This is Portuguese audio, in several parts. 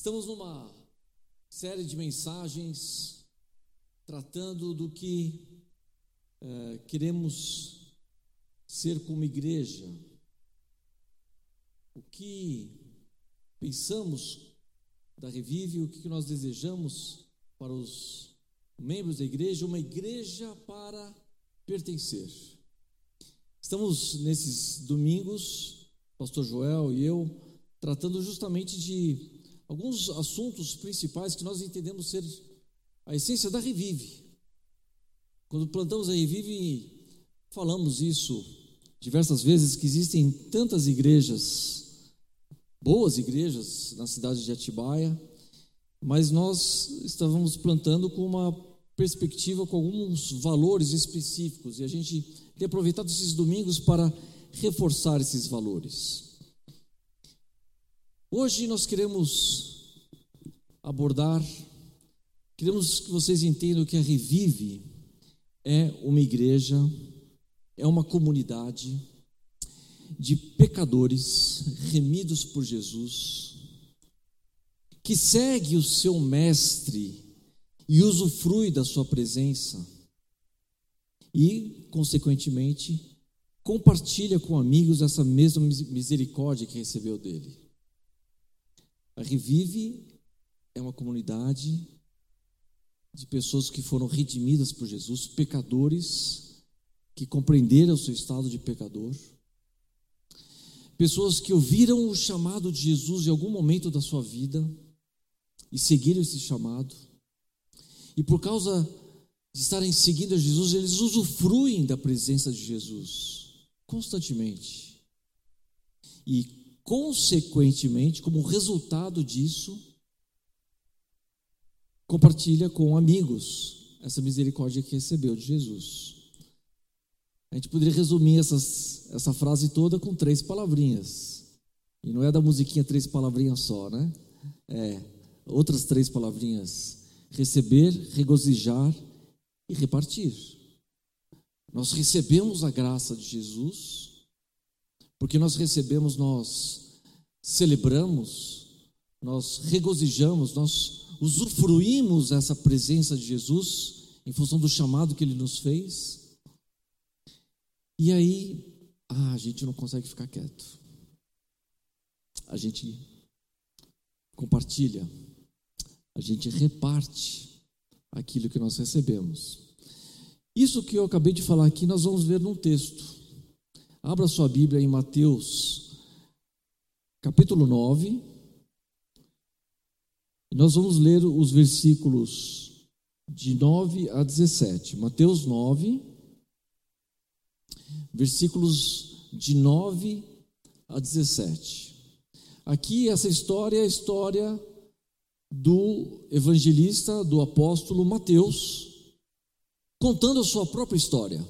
Estamos numa série de mensagens tratando do que é, queremos ser como igreja, o que pensamos da Revive, o que nós desejamos para os membros da igreja, uma igreja para pertencer. Estamos nesses domingos, Pastor Joel e eu, tratando justamente de alguns assuntos principais que nós entendemos ser a essência da Revive. Quando plantamos a Revive, falamos isso diversas vezes, que existem tantas igrejas, boas igrejas na cidade de Atibaia, mas nós estávamos plantando com uma perspectiva, com alguns valores específicos, e a gente tem aproveitado esses domingos para reforçar esses valores. Hoje nós queremos abordar, queremos que vocês entendam que a Revive é uma igreja, é uma comunidade de pecadores remidos por Jesus, que segue o seu mestre e usufrui da sua presença e, consequentemente, compartilha com amigos essa mesma misericórdia que recebeu dele. A Revive é uma comunidade de pessoas que foram redimidas por Jesus, pecadores que compreenderam o seu estado de pecador, pessoas que ouviram o chamado de Jesus em algum momento da sua vida e seguiram esse chamado, e por causa de estarem seguindo a Jesus, eles usufruem da presença de Jesus constantemente. E consequentemente, como resultado disso, compartilha com amigos essa misericórdia que recebeu de Jesus. A gente poderia resumir essas, essa frase toda com três palavrinhas. E não é da musiquinha três palavrinhas só, né? É, outras três palavrinhas: receber, regozijar e repartir. Nós recebemos a graça de Jesus porque nós recebemos, nós celebramos, nós regozijamos, nós usufruímos essa presença de Jesus em função do chamado que ele nos fez. E aí, ah, a gente não consegue ficar quieto. A gente compartilha, a gente reparte aquilo que nós recebemos. Isso que eu acabei de falar aqui, nós vamos ver num texto. Abra sua Bíblia em Mateus, capítulo 9. E nós vamos ler os versículos de 9 a 17. Mateus 9, versículos de 9 a 17. Aqui, essa história é a história do evangelista, do apóstolo Mateus, contando a sua própria história.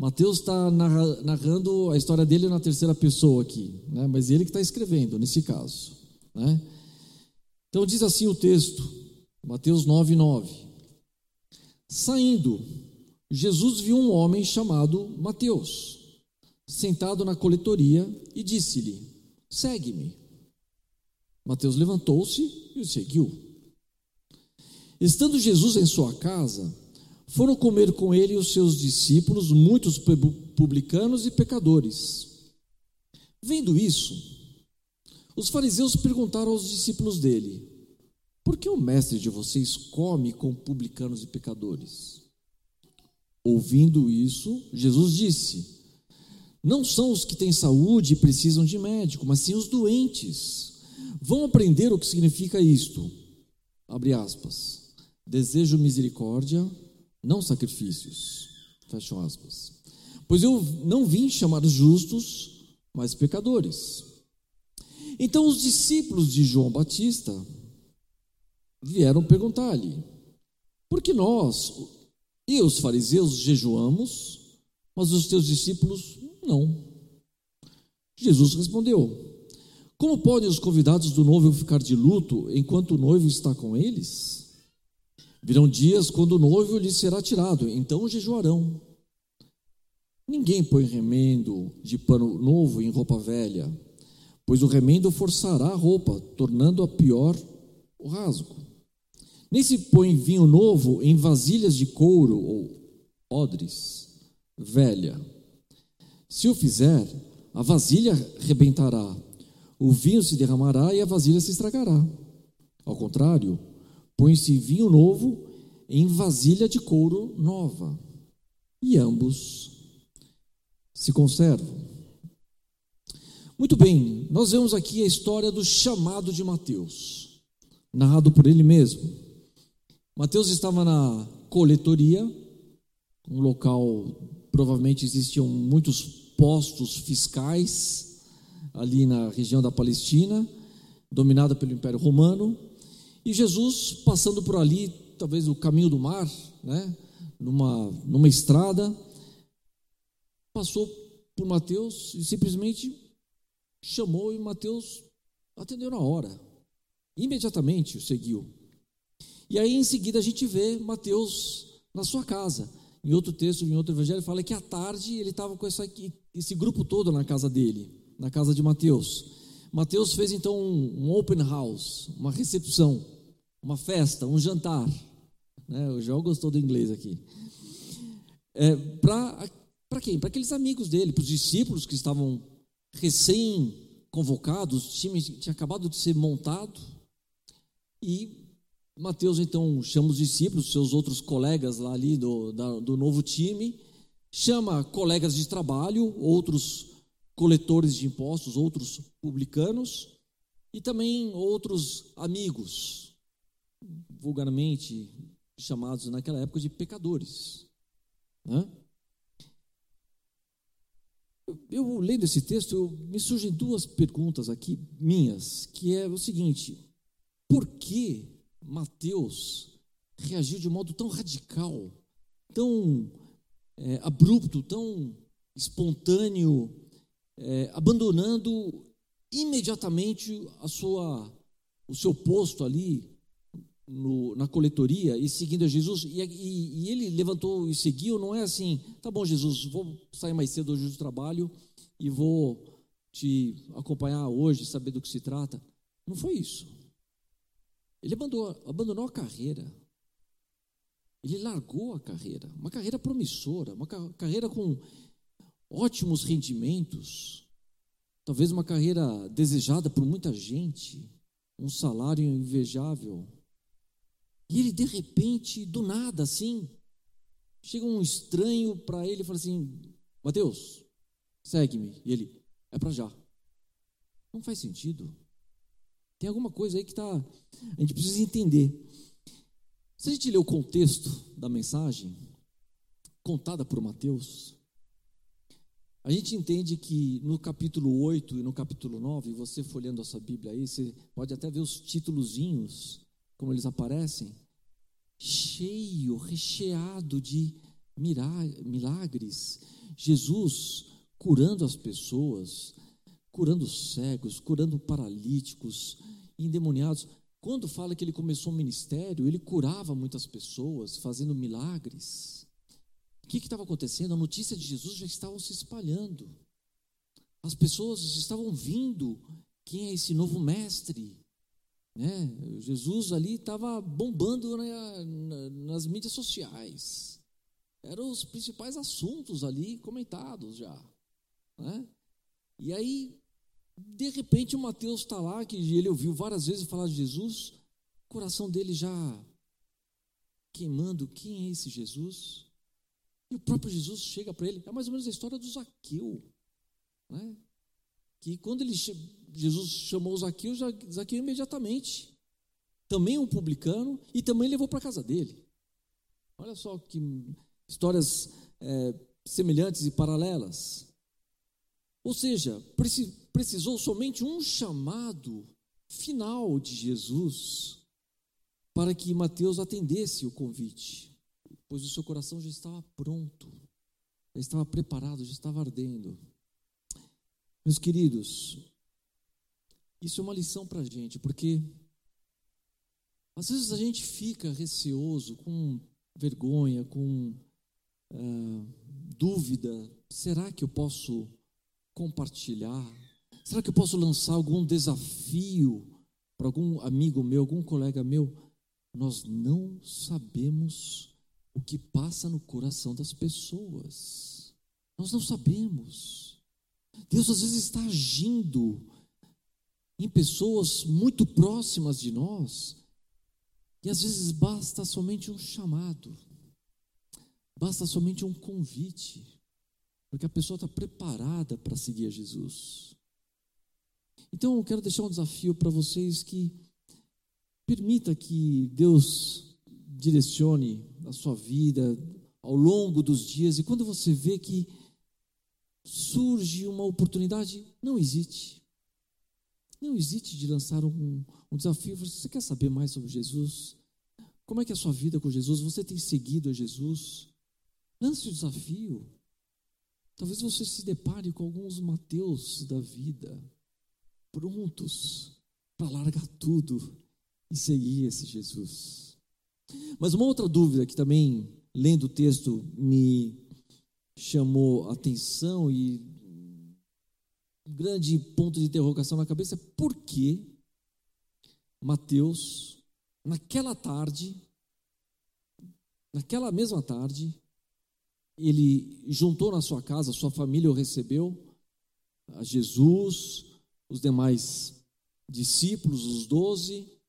Mateus está narrando a história dele na terceira pessoa aqui, né? mas ele que está escrevendo nesse caso. Né? Então diz assim o texto, Mateus 9, 9. Saindo, Jesus viu um homem chamado Mateus, sentado na coletoria, e disse-lhe: Segue-me. Mateus levantou-se e o seguiu. Estando Jesus em sua casa, foram comer com ele os seus discípulos, muitos publicanos e pecadores. Vendo isso, os fariseus perguntaram aos discípulos dele: Por que o mestre de vocês come com publicanos e pecadores? Ouvindo isso, Jesus disse: Não são os que têm saúde e precisam de médico, mas sim os doentes. Vão aprender o que significa isto. Abre aspas. Desejo misericórdia não sacrifícios. Fecham aspas. Pois eu não vim chamar justos, mas pecadores. Então os discípulos de João Batista vieram perguntar-lhe: por que nós e os fariseus jejuamos, mas os teus discípulos não? Jesus respondeu: Como podem os convidados do noivo ficar de luto enquanto o noivo está com eles? Virão dias quando o noivo lhes será tirado, então jejuarão. Ninguém põe remendo de pano novo em roupa velha, pois o remendo forçará a roupa, tornando-a pior o rasgo. Nem se põe vinho novo em vasilhas de couro ou odres velha. Se o fizer, a vasilha rebentará, o vinho se derramará e a vasilha se estragará. Ao contrário, põe-se vinho novo em vasilha de couro nova, e ambos se conservam. Muito bem, nós vemos aqui a história do chamado de Mateus, narrado por ele mesmo. Mateus estava na coletoria, um local, provavelmente existiam muitos postos fiscais ali na região da Palestina, dominada pelo Império Romano, e Jesus passando por ali, talvez o caminho do mar, né, numa, numa estrada, passou por Mateus e simplesmente chamou e Mateus atendeu na hora. Imediatamente o seguiu. E aí em seguida a gente vê Mateus na sua casa. Em outro texto, em outro evangelho, fala que à tarde ele estava com essa, esse grupo todo na casa dele, na casa de Mateus. Mateus fez então um, um open house, uma recepção, uma festa, um jantar. Né? O João gostou do inglês aqui. É, para quem? Para aqueles amigos dele, para os discípulos que estavam recém-convocados, o time tinha acabado de ser montado. E Mateus então chama os discípulos, seus outros colegas lá ali do, da, do novo time, chama colegas de trabalho, outros coletores de impostos, outros publicanos e também outros amigos, vulgarmente chamados naquela época de pecadores. Né? Eu, lendo esse texto, eu, me surgem duas perguntas aqui minhas, que é o seguinte: por que Mateus reagiu de modo tão radical, tão é, abrupto, tão espontâneo, é, abandonando imediatamente a sua, o seu posto ali no, na coletoria e seguindo a Jesus, e, e, e, ele levantou e seguiu, não é assim, tá bom, Jesus, vou sair mais cedo hoje do trabalho e vou te acompanhar hoje, saber do que se trata. Não foi isso. Ele abandonou, abandonou a carreira. Ele largou a carreira, uma carreira promissora, uma carreira com ótimos rendimentos, talvez uma carreira desejada por muita gente, um salário invejável. E ele, de repente, do nada, assim, chega um estranho para ele e fala assim: Mateus, segue-me. E ele, é para já. Não faz sentido. Tem alguma coisa aí que está. A gente precisa entender. Se a gente ler o contexto da mensagem, contada por Mateus, a gente entende que no capítulo 8 e no capítulo 9, você folhando a sua Bíblia aí, você pode até ver os títulozinhos como eles aparecem, cheio, recheado de milagres. Jesus curando as pessoas, curando cegos, curando paralíticos, endemoniados. Quando fala que ele começou o ministério, ele curava muitas pessoas, fazendo milagres. O que estava acontecendo? A notícia de Jesus já estava se espalhando. As pessoas estavam vindo. Quem é esse novo mestre? Né? Jesus ali estava bombando na, nas mídias sociais. Eram os principais assuntos ali comentados já. Né? E aí, de repente, o Mateus está lá, que ele ouviu várias vezes falar de Jesus, o coração dele já queimando: quem é esse Jesus? E o próprio Jesus chega para ele. É mais ou menos a história do Zaqueu. Né? Que quando ele Jesus chamou Zaqueu, Zaqueu imediatamente. Também um publicano e também levou para a casa dele. Olha só que histórias é, semelhantes e paralelas. Ou seja, precisou somente um chamado final de Jesus para que Mateus atendesse o convite, pois o seu coração já estava pronto, já estava preparado, já estava ardendo. Meus queridos, isso é uma lição para a gente, porque às vezes a gente fica receoso, com vergonha, com uh, dúvida: será que eu posso compartilhar? Será que eu posso lançar algum desafio para algum amigo meu, algum colega meu? Nós não sabemos o que passa no coração das pessoas. Nós não sabemos. Deus às vezes está agindo em pessoas muito próximas de nós, e às vezes basta somente um chamado, basta somente um convite, porque a pessoa está preparada para seguir a Jesus. Então eu quero deixar um desafio para vocês que permita que Deus direcione a sua vida ao longo dos dias e quando você vê que surge uma oportunidade, não hesite. Não hesite de lançar um, um desafio. Você quer saber mais sobre Jesus? Como é que é a sua vida com Jesus? Você tem seguido a Jesus? Lance o desafio. Talvez você se depare com alguns Mateus da vida, prontos para largar tudo e seguir esse Jesus. Mas uma outra dúvida que também, lendo o texto, me chamou atenção e um grande ponto de interrogação na cabeça é por que Mateus, naquela tarde, naquela mesma tarde, ele juntou na sua casa, sua família o recebeu, a Jesus, os demais discípulos, os doze,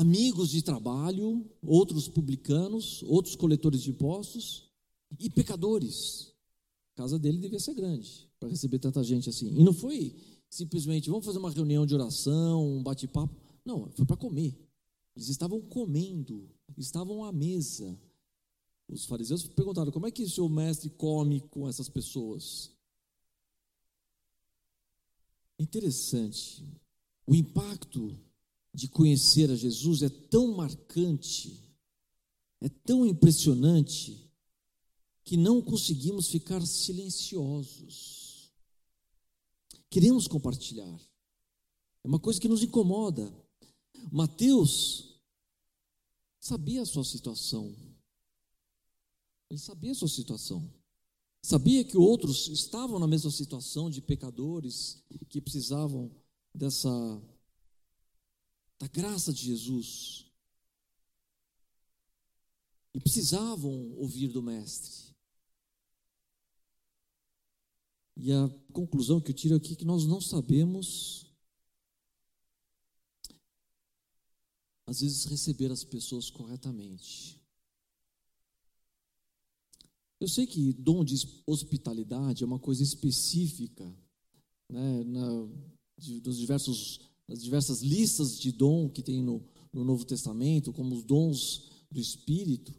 amigos de trabalho, outros publicanos, outros coletores de impostos e pecadores. A casa dele devia ser grande para receber tanta gente assim. E não foi simplesmente, vamos fazer uma reunião de oração, um bate-papo. Não, foi para comer. Eles estavam comendo, estavam à mesa. Os fariseus perguntaram: como é que o seu mestre come com essas pessoas? Interessante. O impacto de conhecer a Jesus é tão marcante, é tão impressionante, que não conseguimos ficar silenciosos. Queremos compartilhar. É uma coisa que nos incomoda. Mateus sabia a sua situação. Ele sabia a sua situação. Sabia que outros estavam na mesma situação de pecadores que precisavam dessa da graça de Jesus. E precisavam ouvir do Mestre. E a conclusão que eu tiro aqui é que nós não sabemos, às vezes, receber as pessoas corretamente. Eu sei que dom de hospitalidade é uma coisa específica, né, na, de, dos diversos as diversas listas de dom que tem no, no Novo Testamento, como os dons do Espírito,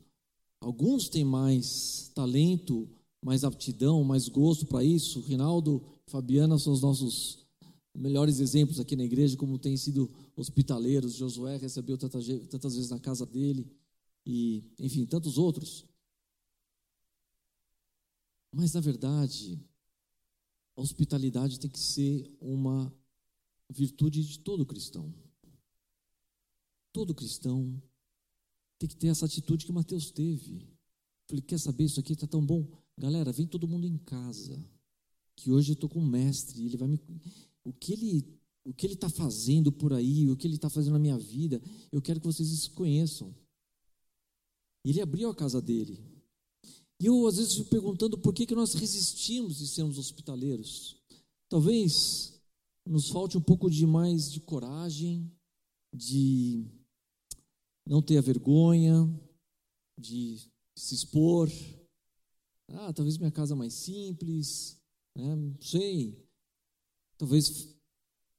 alguns têm mais talento, mais aptidão, mais gosto para isso. Rinaldo, Fabiana são os nossos melhores exemplos aqui na igreja, como têm sido hospitaleiros. Josué recebeu tantas, tantas vezes na casa dele, e, enfim, tantos outros. Mas, na verdade, a hospitalidade tem que ser uma virtude de todo cristão. Todo cristão tem que ter essa atitude que Mateus teve. Falei, quer saber, isso aqui está tão bom? Galera, vem todo mundo em casa, que hoje eu estou com o mestre, ele vai me... O que ele o que ele está fazendo por aí, o que ele está fazendo na minha vida, eu quero que vocês conheçam. Ele abriu a casa dele. E eu, às vezes, fico perguntando por que, que nós resistimos de sermos hospitaleiros. Talvez nos falte um pouco de mais de coragem, de não ter a vergonha, de se expor. Ah, talvez minha casa mais simples, né? não sei. Talvez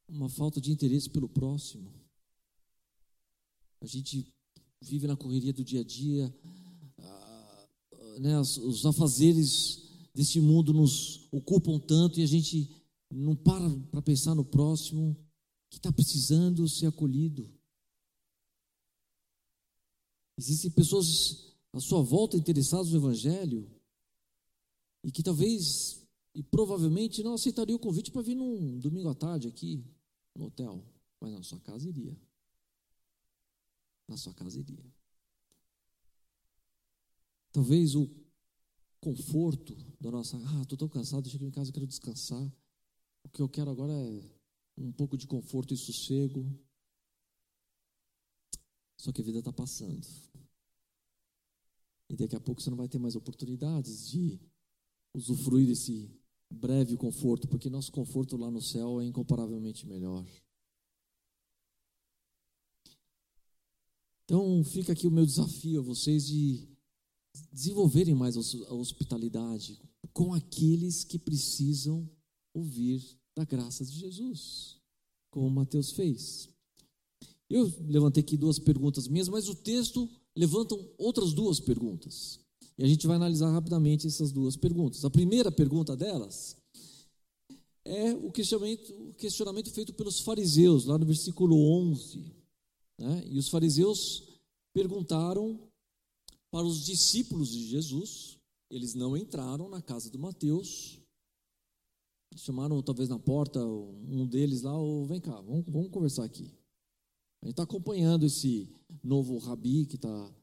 uma falta de interesse pelo próximo. A gente vive na correria do dia a dia, ah, né? os afazeres deste mundo nos ocupam tanto e a gente não para para pensar no próximo que está precisando ser acolhido. Existem pessoas à sua volta interessadas no Evangelho e que talvez e provavelmente não aceitariam o convite para vir num domingo à tarde aqui no hotel, mas na sua casa iria. Na sua casa iria. Talvez o conforto da nossa, ah, estou tão cansado, chego em casa, quero descansar. O que eu quero agora é um pouco de conforto e sossego. Só que a vida está passando. E daqui a pouco você não vai ter mais oportunidades de usufruir desse breve conforto, porque nosso conforto lá no céu é incomparavelmente melhor. Então fica aqui o meu desafio a vocês de desenvolverem mais a hospitalidade com aqueles que precisam ouvir da graça de Jesus, como Mateus fez. Eu levantei aqui duas perguntas minhas, mas o texto levanta outras duas perguntas. E a gente vai analisar rapidamente essas duas perguntas. A primeira pergunta delas é o questionamento, o questionamento feito pelos fariseus, lá no versículo 11. Né? E os fariseus perguntaram para os discípulos de Jesus, eles não entraram na casa do Mateus, chamaram talvez na porta um deles lá, ou vem cá, vamos, vamos conversar aqui. A gente está acompanhando esse novo rabi que está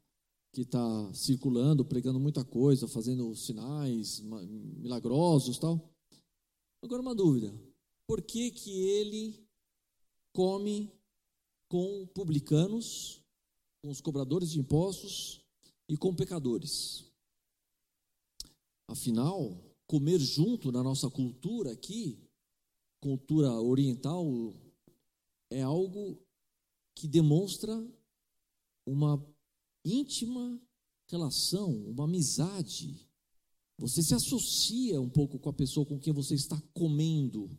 que tá circulando, pregando muita coisa, fazendo sinais milagrosos tal. Agora uma dúvida, por que que ele come com publicanos, com os cobradores de impostos e com pecadores? Afinal, comer junto na nossa cultura aqui, cultura oriental, é algo que demonstra uma íntima relação, uma amizade. Você se associa um pouco com a pessoa com quem você está comendo.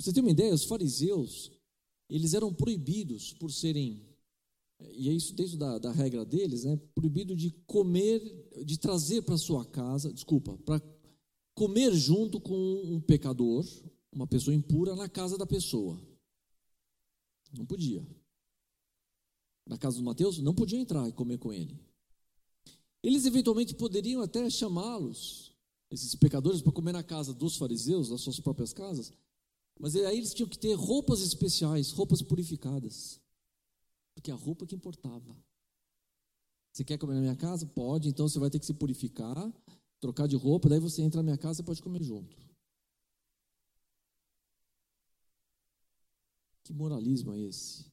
você tem uma ideia, os fariseus, eles eram proibidos por serem, e é isso desde da, da regra deles, né? Proibido de comer, de trazer para sua casa, desculpa, para comer junto com um pecador, uma pessoa impura, na casa da pessoa. Não podia na casa do Mateus, não podiam entrar e comer com ele. Eles eventualmente poderiam até chamá-los, esses pecadores, para comer na casa dos fariseus, nas suas próprias casas, mas aí eles tinham que ter roupas especiais, roupas purificadas, porque a roupa que importava. Você quer comer na minha casa? Pode, então você vai ter que se purificar, trocar de roupa, daí você entra na minha casa e pode comer junto. Que moralismo é esse?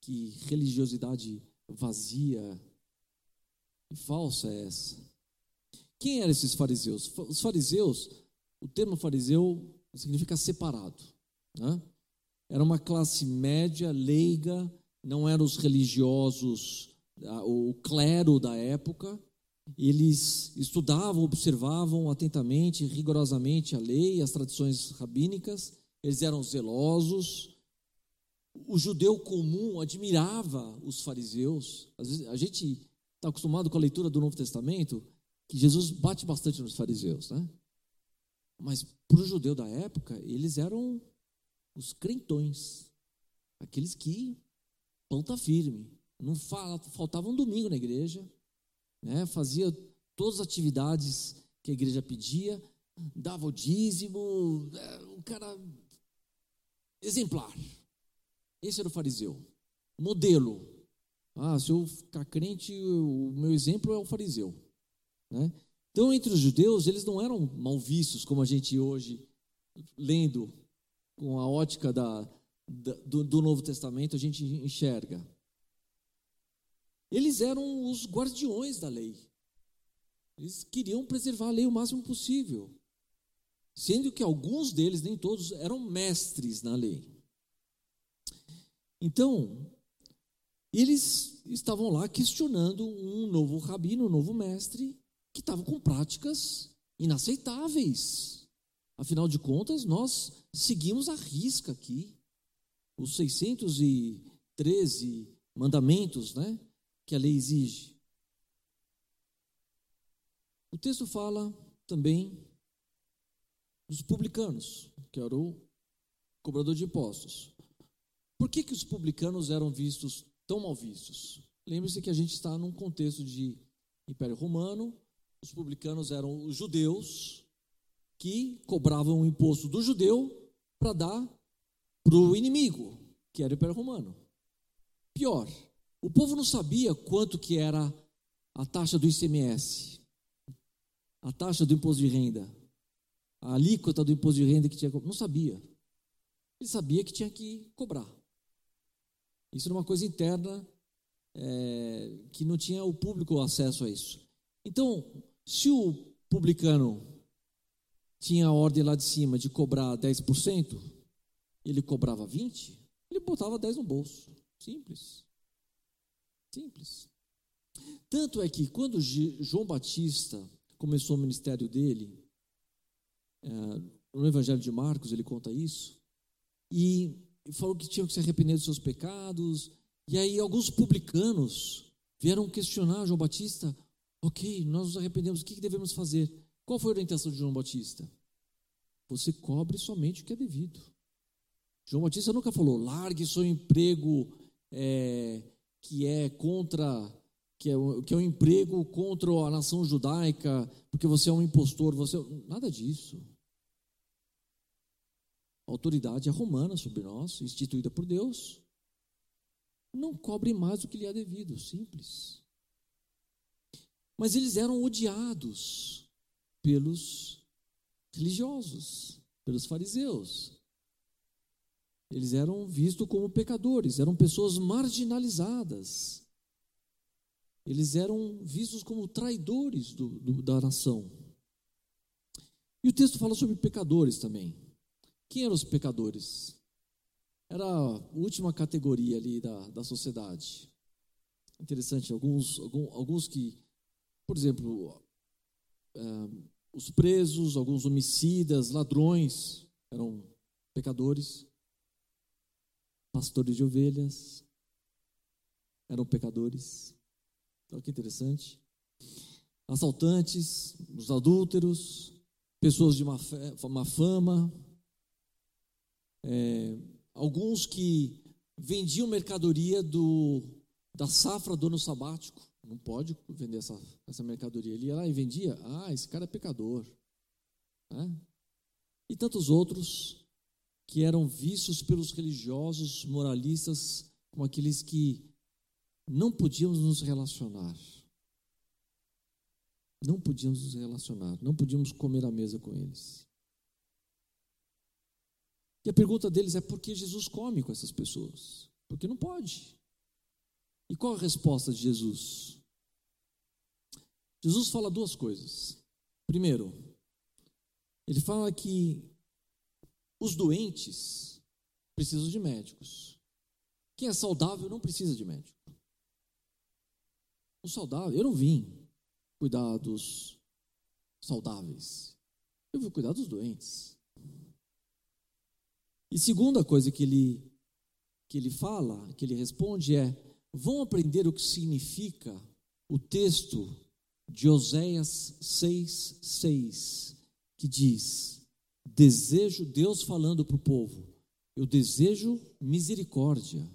Que religiosidade vazia e falsa é essa? Quem eram esses fariseus? Os fariseus, o termo fariseu significa separado. Né? Era uma classe média, leiga, não eram os religiosos, o clero da época. Eles estudavam, observavam atentamente, rigorosamente a lei, as tradições rabínicas. Eles eram zelosos, o judeu comum admirava os fariseus. Vezes, a gente está acostumado com a leitura do Novo Testamento, que Jesus bate bastante nos fariseus, né? Mas para o judeu da época, eles eram os crentões, aqueles que ponta firme, não faltava um domingo na igreja, né? Fazia todas as atividades que a igreja pedia, dava o dízimo, um cara exemplar. Esse era o fariseu. Modelo. Ah, se eu ficar crente, o meu exemplo é o fariseu. Né? Então, entre os judeus, eles não eram mal vistos, como a gente hoje, lendo com a ótica da, da do, do Novo Testamento, a gente enxerga. Eles eram os guardiões da lei. Eles queriam preservar a lei o máximo possível. Sendo que alguns deles, nem todos, eram mestres na lei. Então, eles estavam lá questionando um novo rabino, um novo mestre, que estava com práticas inaceitáveis. Afinal de contas, nós seguimos a risca aqui os 613 mandamentos né, que a lei exige. O texto fala também dos publicanos, que era o cobrador de impostos. Por que, que os publicanos eram vistos tão mal vistos? Lembre-se que a gente está num contexto de Império Romano, os publicanos eram os judeus que cobravam o imposto do judeu para dar para o inimigo, que era o Império Romano. Pior, o povo não sabia quanto que era a taxa do ICMS, a taxa do imposto de renda. a alíquota do imposto de renda que tinha. Não sabia. Ele sabia que tinha que cobrar. Isso era uma coisa interna é, que não tinha o público acesso a isso. Então, se o publicano tinha a ordem lá de cima de cobrar 10%, ele cobrava 20%, ele botava 10% no bolso. Simples. Simples. Tanto é que quando João Batista começou o ministério dele, é, no Evangelho de Marcos ele conta isso, e falou que tinham que se arrepender dos seus pecados, e aí alguns publicanos vieram questionar João Batista, ok, nós nos arrependemos, o que devemos fazer? Qual foi a orientação de João Batista? Você cobre somente o que é devido. João Batista nunca falou, largue seu emprego é, que é contra, que é, que é um emprego contra a nação judaica, porque você é um impostor, você é nada disso. A autoridade é romana sobre nós, instituída por Deus. Não cobre mais do que lhe é devido, simples. Mas eles eram odiados pelos religiosos, pelos fariseus. Eles eram vistos como pecadores, eram pessoas marginalizadas. Eles eram vistos como traidores do, do, da nação. E o texto fala sobre pecadores também. Quem eram os pecadores? Era a última categoria ali da, da sociedade. Interessante, alguns, alguns, que, por exemplo, é, os presos, alguns homicidas, ladrões, eram pecadores pastores de ovelhas, eram pecadores. Olha que interessante. Assaltantes, os adúlteros, pessoas de má, fé, má fama, é, alguns que vendiam mercadoria do, da safra do ano sabático. Não pode vender essa, essa mercadoria. Ele ia lá e vendia. Ah, esse cara é pecador. É? E tantos outros que eram vistos pelos religiosos moralistas como aqueles que não podíamos nos relacionar. Não podíamos nos relacionar, não podíamos comer à mesa com eles. E a pergunta deles é por que Jesus come com essas pessoas? Porque não pode. E qual a resposta de Jesus? Jesus fala duas coisas. Primeiro, ele fala que os doentes precisam de médicos. Quem é saudável não precisa de médico. O saudável, eu não vim cuidar dos saudáveis. Eu vim cuidar dos doentes. E segunda coisa que ele que ele fala, que ele responde é: vão aprender o que significa o texto de Oséias 6:6, que diz: Desejo Deus falando para o povo: eu desejo misericórdia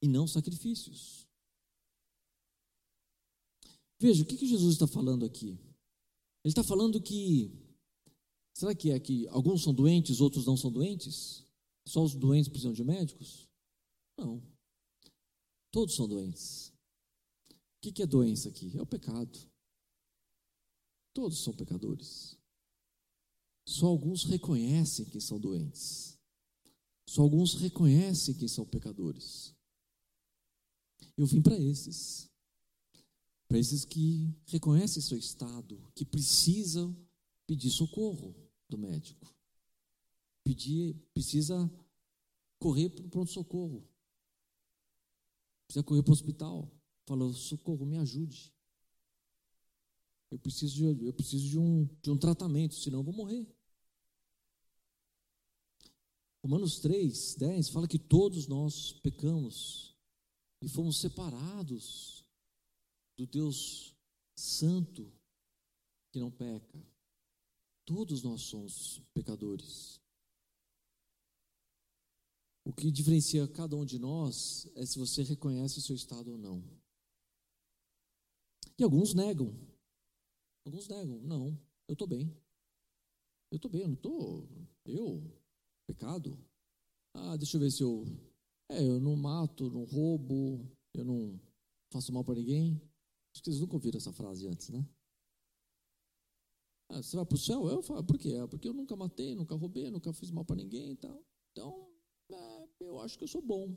e não sacrifícios. Veja, o que, que Jesus está falando aqui? Ele está falando que. Será que é que alguns são doentes, outros não são doentes? Só os doentes precisam de médicos? Não. Todos são doentes. O que, que é doença aqui? É o pecado. Todos são pecadores. Só alguns reconhecem que são doentes. Só alguns reconhecem que são pecadores. Eu vim para esses. Para esses que reconhecem seu estado, que precisam pedir socorro do médico. Pedir, precisa correr para o pronto-socorro. Precisa correr para o hospital. Fala, socorro, me ajude. Eu preciso, de, eu preciso de, um, de um tratamento, senão eu vou morrer. Romanos 3, 10 fala que todos nós pecamos e fomos separados do Deus Santo que não peca. Todos nós somos pecadores. O que diferencia cada um de nós é se você reconhece o seu estado ou não. E alguns negam. Alguns negam. Não, eu estou bem. Eu estou bem, eu não estou. Eu Pecado? Ah, deixa eu ver se eu. É, eu não mato, não roubo, eu não faço mal para ninguém. Acho que vocês nunca ouviram essa frase antes, né? Ah, você vai para o céu? Eu falo, por quê? Ah, porque eu nunca matei, nunca roubei, nunca fiz mal para ninguém e tal. Então, é, eu acho que eu sou bom.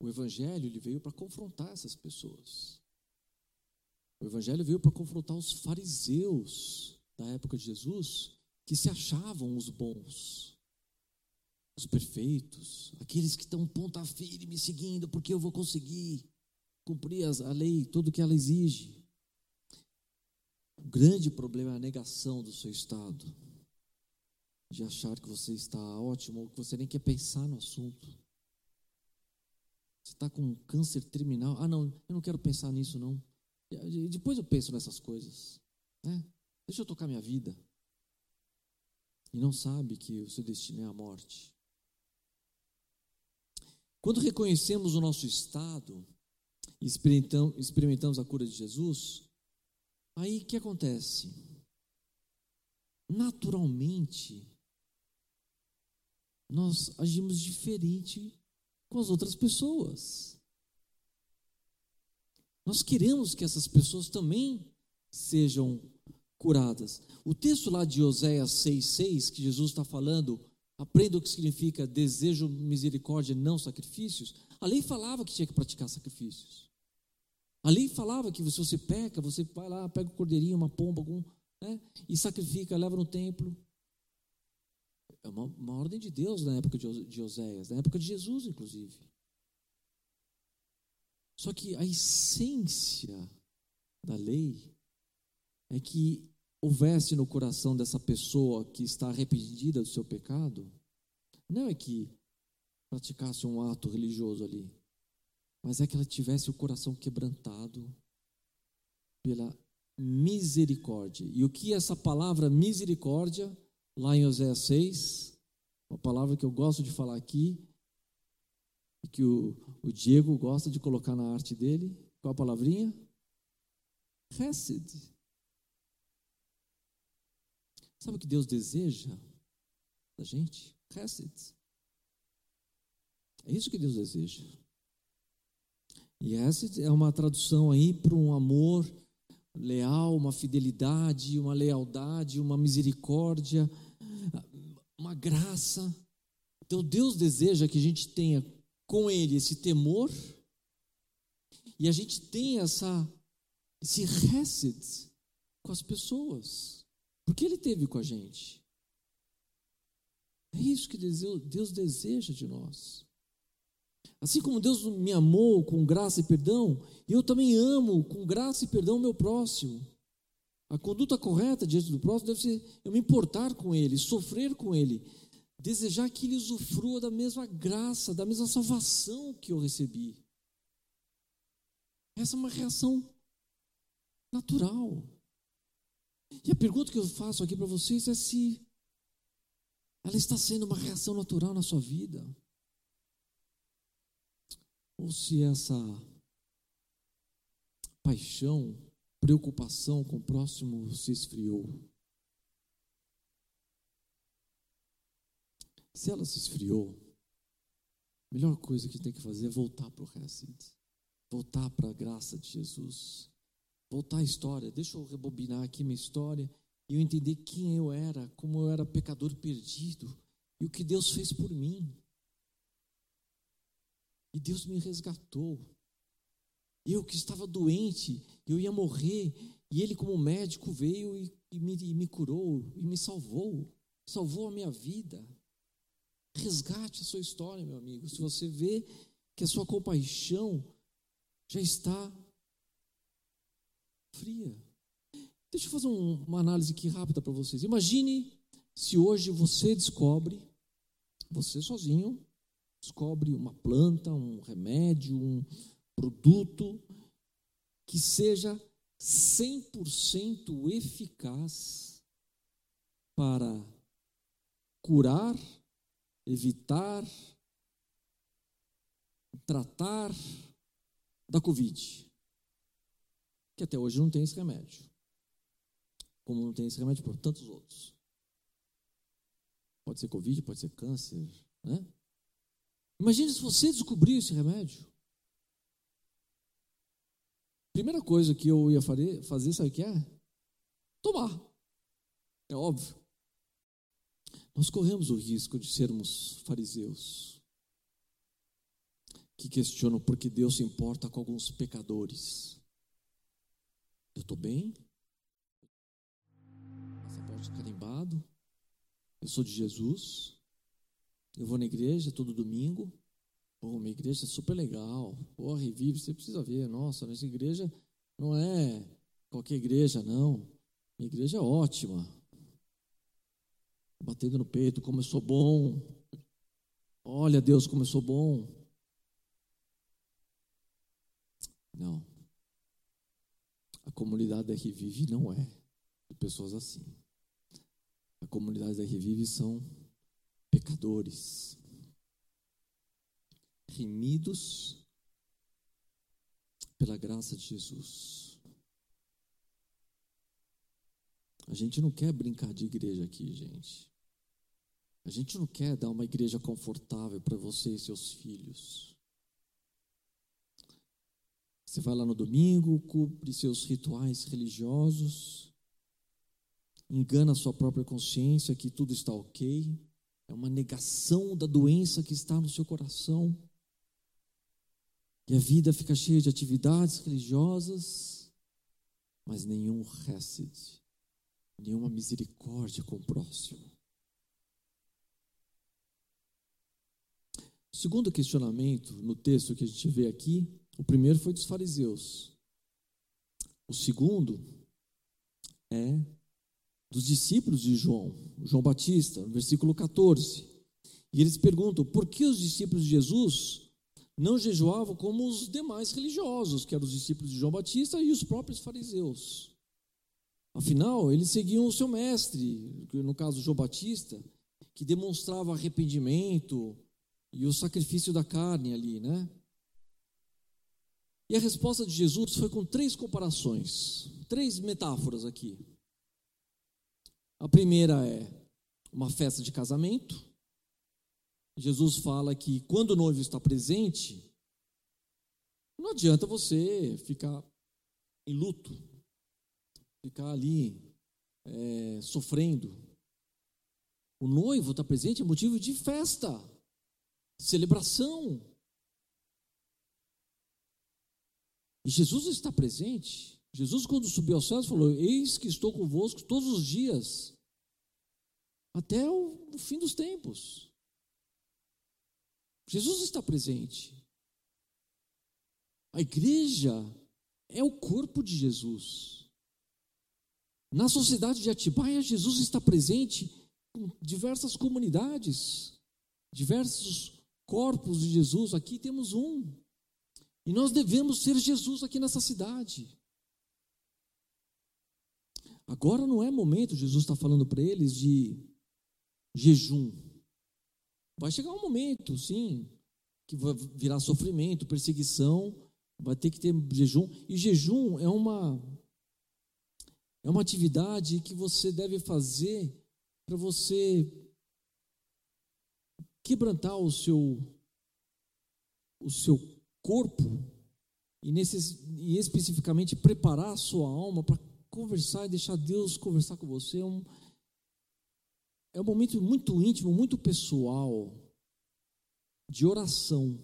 O Evangelho ele veio para confrontar essas pessoas. O Evangelho veio para confrontar os fariseus da época de Jesus, que se achavam os bons, os perfeitos, aqueles que estão ponta firme seguindo, porque eu vou conseguir cumprir a lei, tudo o que ela exige. O grande problema é a negação do seu estado, de achar que você está ótimo ou que você nem quer pensar no assunto. Você está com câncer terminal. Ah, não, eu não quero pensar nisso, não. Depois eu penso nessas coisas. Né? Deixa eu tocar minha vida. E não sabe que o seu destino é a morte. Quando reconhecemos o nosso estado e experimentamos a cura de Jesus, aí o que acontece? Naturalmente, nós agimos diferente com as outras pessoas. Nós queremos que essas pessoas também sejam curadas. O texto lá de Oséias 6,6, que Jesus está falando, aprenda o que significa desejo misericórdia, não sacrifícios. A lei falava que tinha que praticar sacrifícios. A lei falava que se você peca, você vai lá, pega um cordeirinho, uma pomba, algum, né, e sacrifica, leva no templo. É uma, uma ordem de Deus na época de, de Oséias, na época de Jesus, inclusive. Só que a essência da lei é que houvesse no coração dessa pessoa que está arrependida do seu pecado, não é que praticasse um ato religioso ali, mas é que ela tivesse o coração quebrantado pela misericórdia. E o que essa palavra misericórdia, lá em Oséias 6, uma palavra que eu gosto de falar aqui, e que o, o Diego gosta de colocar na arte dele, qual a palavrinha? Hesed. Sabe o que Deus deseja da gente? Hesed. É isso que Deus deseja. E Hesed é uma tradução aí para um amor leal, uma fidelidade, uma lealdade, uma misericórdia, uma graça. Então Deus deseja que a gente tenha com Ele esse temor e a gente tenha essa, esse Hesed com as pessoas. Porque Ele teve com a gente. É isso que Deus deseja de nós. Assim como Deus me amou com graça e perdão, eu também amo com graça e perdão meu próximo. A conduta correta diante do próximo deve ser eu me importar com ele, sofrer com ele, desejar que ele usufrua da mesma graça, da mesma salvação que eu recebi. Essa é uma reação natural. E a pergunta que eu faço aqui para vocês é se ela está sendo uma reação natural na sua vida. Ou se essa paixão, preocupação com o próximo se esfriou. Se ela se esfriou, a melhor coisa que tem que fazer é voltar para o resto, voltar para a graça de Jesus voltar à história, deixa eu rebobinar aqui minha história e eu entender quem eu era, como eu era pecador perdido e o que Deus fez por mim. E Deus me resgatou. Eu que estava doente, eu ia morrer, e Ele, como médico, veio e, e, me, e me curou e me salvou, salvou a minha vida. Resgate a sua história, meu amigo. Se você vê que a sua compaixão já está fria. Deixa eu fazer um, uma análise aqui rápida para vocês. Imagine se hoje você descobre, você sozinho, descobre uma planta, um remédio, um produto que seja 100% eficaz para curar, evitar, tratar da Covid que até hoje não tem esse remédio. Como não tem esse remédio por tantos outros. Pode ser Covid, pode ser câncer, né? Imagine se você descobrir esse remédio. primeira coisa que eu ia fazer, sabe o que é? Tomar. É óbvio. Nós corremos o risco de sermos fariseus que questionam por que Deus se importa com alguns pecadores. Estou bem? Passaporte carimbado? Eu sou de Jesus? Eu vou na igreja todo domingo? Pô, minha igreja é super legal. Pô, revive, você precisa ver. Nossa, nossa igreja não é qualquer igreja, não. Minha igreja é ótima. Batendo no peito, como eu sou bom. Olha, Deus, como eu sou bom. Não. A comunidade da Revive não é de pessoas assim. A comunidade da Revive são pecadores, remidos pela graça de Jesus. A gente não quer brincar de igreja aqui, gente. A gente não quer dar uma igreja confortável para você e seus filhos. Você vai lá no domingo, cumpre seus rituais religiosos, engana sua própria consciência que tudo está ok, é uma negação da doença que está no seu coração. E a vida fica cheia de atividades religiosas, mas nenhum hesed, nenhuma misericórdia com o próximo. O segundo questionamento no texto que a gente vê aqui, o primeiro foi dos fariseus. O segundo é dos discípulos de João, João Batista, versículo 14. E eles perguntam: por que os discípulos de Jesus não jejuavam como os demais religiosos, que eram os discípulos de João Batista e os próprios fariseus? Afinal, eles seguiam o seu mestre, no caso João Batista, que demonstrava arrependimento e o sacrifício da carne ali, né? E a resposta de Jesus foi com três comparações, três metáforas aqui. A primeira é uma festa de casamento. Jesus fala que quando o noivo está presente, não adianta você ficar em luto, ficar ali é, sofrendo. O noivo está presente é motivo de festa, celebração. E Jesus está presente Jesus, quando subiu aos céus, falou: Eis que estou convosco todos os dias, até o, fim dos tempos. Jesus está presente. A igreja é o corpo de Jesus. Na sociedade de Atibaia, Jesus está presente com diversas comunidades, diversos corpos de Jesus. Aqui temos um. E nós devemos ser Jesus aqui nessa cidade. Agora não é momento, Jesus está falando para eles, de jejum. Vai chegar um momento, sim, que vai virar sofrimento, perseguição, vai ter que ter jejum. E jejum é uma é uma atividade que você deve fazer para você quebrantar o seu o seu corpo e, nesse, e especificamente preparar a sua alma para conversar e deixar Deus conversar com você é um, é um momento muito íntimo, muito pessoal, de oração.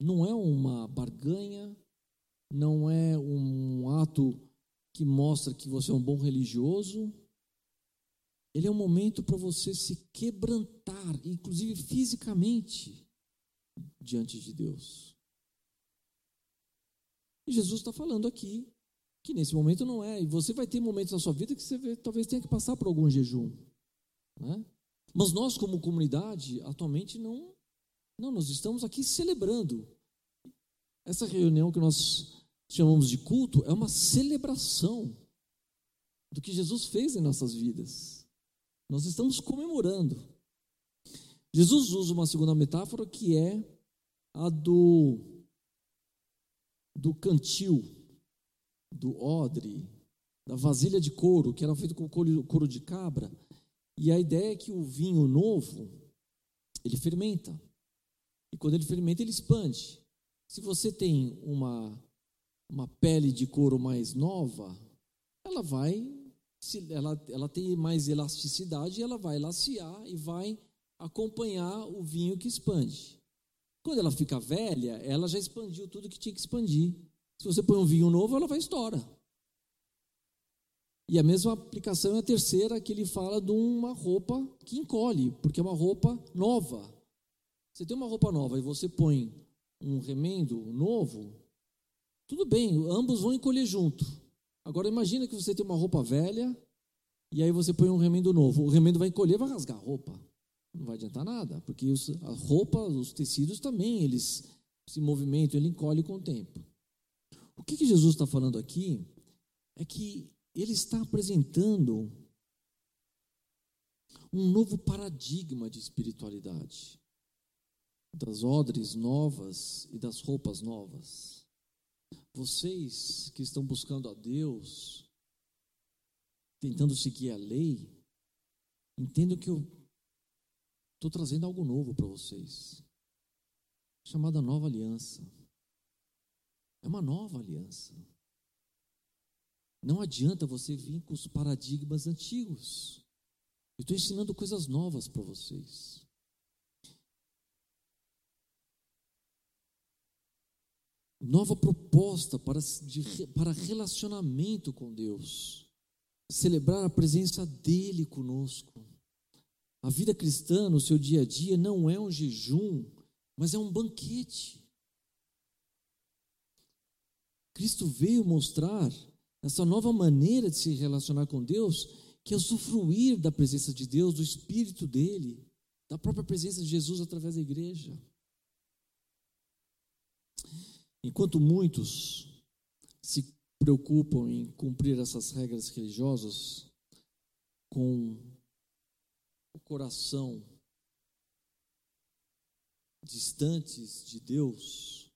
Não é uma barganha, não é um ato que mostra que você é um bom religioso. Ele é um momento para você se quebrantar, inclusive fisicamente, diante de Deus. E Jesus está falando aqui que nesse momento não é. E você vai ter momentos na sua vida que você talvez tenha que passar por algum jejum. Né? Mas nós, como comunidade, atualmente não, não, nós estamos aqui celebrando. Essa reunião que nós chamamos de culto é uma celebração do que Jesus fez em nossas vidas. Nós estamos comemorando. Jesus usa uma segunda metáfora que é a do, do cantil do odre, da vasilha de couro, que era feito com couro de cabra. E a ideia é que o vinho novo, ele fermenta. E quando ele fermenta, ele expande. Se você tem uma uma pele de couro mais nova, ela vai, ela, ela tem mais elasticidade, ela vai laciar e vai acompanhar o vinho que expande. Quando ela fica velha, ela já expandiu tudo que tinha que expandir. Se você põe um vinho novo, ela vai estourar. E a mesma aplicação é a terceira, que ele fala de uma roupa que encolhe, porque é uma roupa nova. Você tem uma roupa nova e você põe um remendo novo, tudo bem, ambos vão encolher junto. Agora imagina que você tem uma roupa velha e aí você põe um remendo novo. O remendo vai encolher, vai rasgar a roupa. Não vai adiantar nada, porque os, a roupa, os tecidos também, eles se movimentam, ele encolhe com o tempo. O que, que Jesus está falando aqui é que ele está apresentando um novo paradigma de espiritualidade, das odres novas e das roupas novas. Vocês que estão buscando a Deus, tentando seguir a lei, entendam que eu estou trazendo algo novo para vocês, chamada nova aliança. É uma nova aliança. Não adianta você vir com os paradigmas antigos. Eu estou ensinando coisas novas para vocês. Nova proposta para, de, para relacionamento com Deus. Celebrar a presença dEle conosco. A vida cristã no seu dia a dia não é um jejum, mas é um banquete. Cristo veio mostrar essa nova maneira de se relacionar com Deus, que é usufruir da presença de Deus, do Espírito dele, da própria presença de Jesus através da igreja. Enquanto muitos se preocupam em cumprir essas regras religiosas com coração distantes de Deus,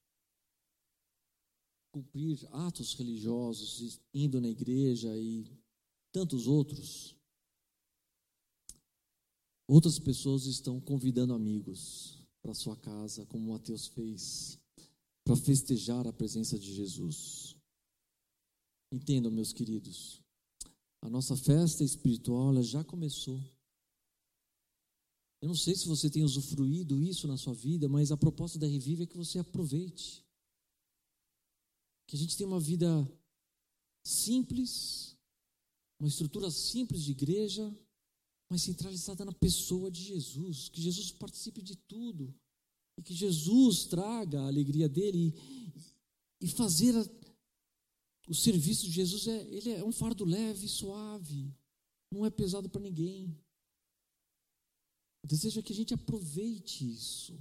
cumprir atos religiosos, indo na igreja e tantos outros, outras pessoas estão convidando amigos para sua casa, como Mateus fez, para festejar a presença de Jesus. Entendam, meus queridos, a nossa festa espiritual já começou. Eu não sei se você tem usufruído isso na sua vida, mas a proposta da Revive é que você aproveite. Que a gente tem uma vida simples, uma estrutura simples de igreja, mas centralizada na pessoa de Jesus, que Jesus participe de tudo. E que Jesus traga a alegria dele e, e fazer a, o serviço de Jesus é ele é um fardo leve, suave, não é pesado para ninguém. O desejo que a gente aproveite isso,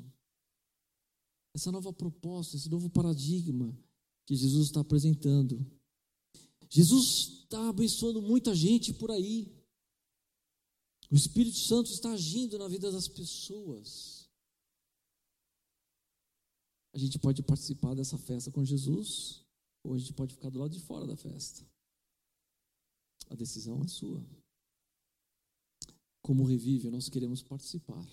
essa nova proposta, esse novo paradigma que Jesus está apresentando. Jesus está abençoando muita gente por aí. O Espírito Santo está agindo na vida das pessoas. A gente pode participar dessa festa com Jesus, ou a gente pode ficar do lado de fora da festa. A decisão é sua. Como revive, nós queremos participar.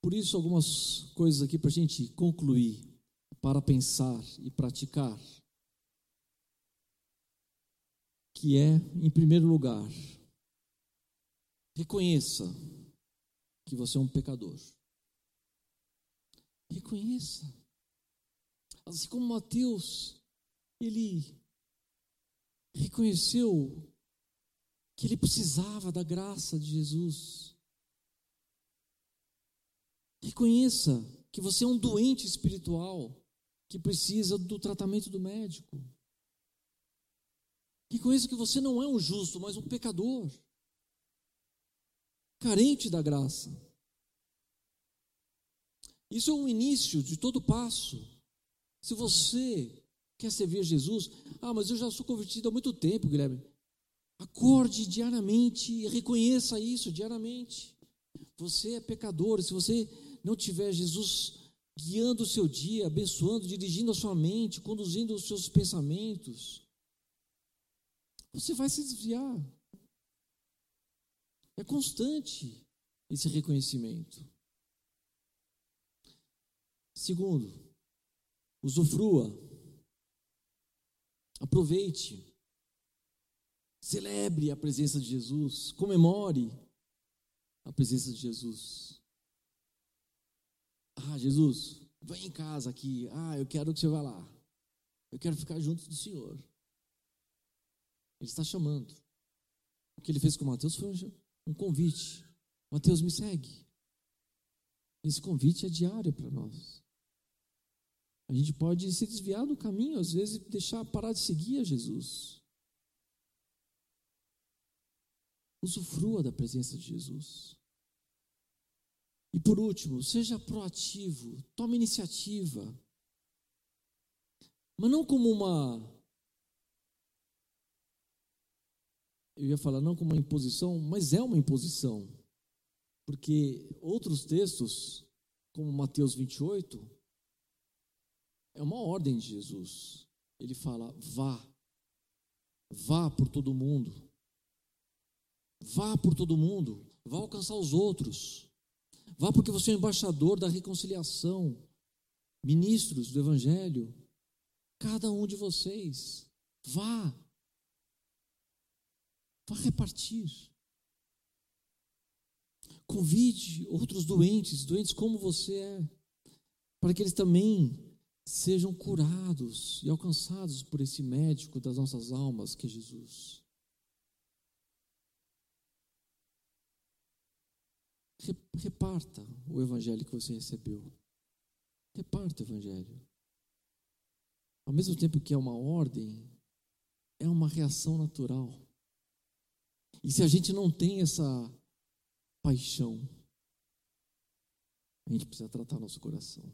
Por isso, algumas coisas aqui para a gente concluir para pensar e praticar, que é, em primeiro lugar, reconheça que você é um pecador. Reconheça. Assim como Mateus, ele reconheceu que ele precisava da graça de Jesus. Reconheça que você é um doente espiritual que precisa do tratamento do médico. Reconheça que você não é um justo, mas um pecador, carente da graça. Isso é o início de todo passo. Se você quer servir Jesus, ah, mas eu já sou convertido há muito tempo, Guilherme. Acorde diariamente e reconheça isso diariamente. Você é pecador. Se você não tiver Jesus guiando o seu dia, abençoando, dirigindo a sua mente, conduzindo os seus pensamentos, você vai se desviar. É constante esse reconhecimento. Segundo, Usufrua. Aproveite. Celebre a presença de Jesus. Comemore a presença de Jesus. Ah, Jesus, vem em casa aqui. Ah, eu quero que você vá lá. Eu quero ficar junto do Senhor. Ele está chamando. O que ele fez com Mateus foi um convite. Mateus, me segue. Esse convite é diário para nós. A gente pode se desviar do caminho, às vezes, deixar parar de seguir a Jesus. Usufrua da presença de Jesus. E por último, seja proativo, tome iniciativa. Mas não como uma. Eu ia falar não como uma imposição, mas é uma imposição. Porque outros textos, como Mateus 28, é uma ordem de Jesus. Ele fala: vá, vá por todo mundo, vá por todo mundo, vá alcançar os outros, vá porque você é embaixador da reconciliação, ministros do Evangelho, cada um de vocês, vá, vá repartir. Convide outros doentes, doentes como você é, para que eles também sejam curados e alcançados por esse médico das nossas almas, que é Jesus. Reparta o evangelho que você recebeu. Reparta o evangelho. Ao mesmo tempo que é uma ordem, é uma reação natural. E se a gente não tem essa paixão. A gente precisa tratar nosso coração.